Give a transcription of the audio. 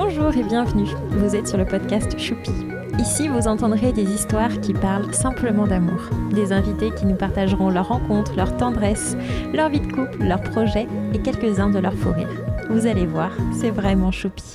Bonjour et bienvenue. Vous êtes sur le podcast Choupi. Ici, vous entendrez des histoires qui parlent simplement d'amour. Des invités qui nous partageront leurs rencontres, leur tendresse, leur vie de couple, leurs projets et quelques-uns de leurs fous rires. Vous allez voir, c'est vraiment choupi.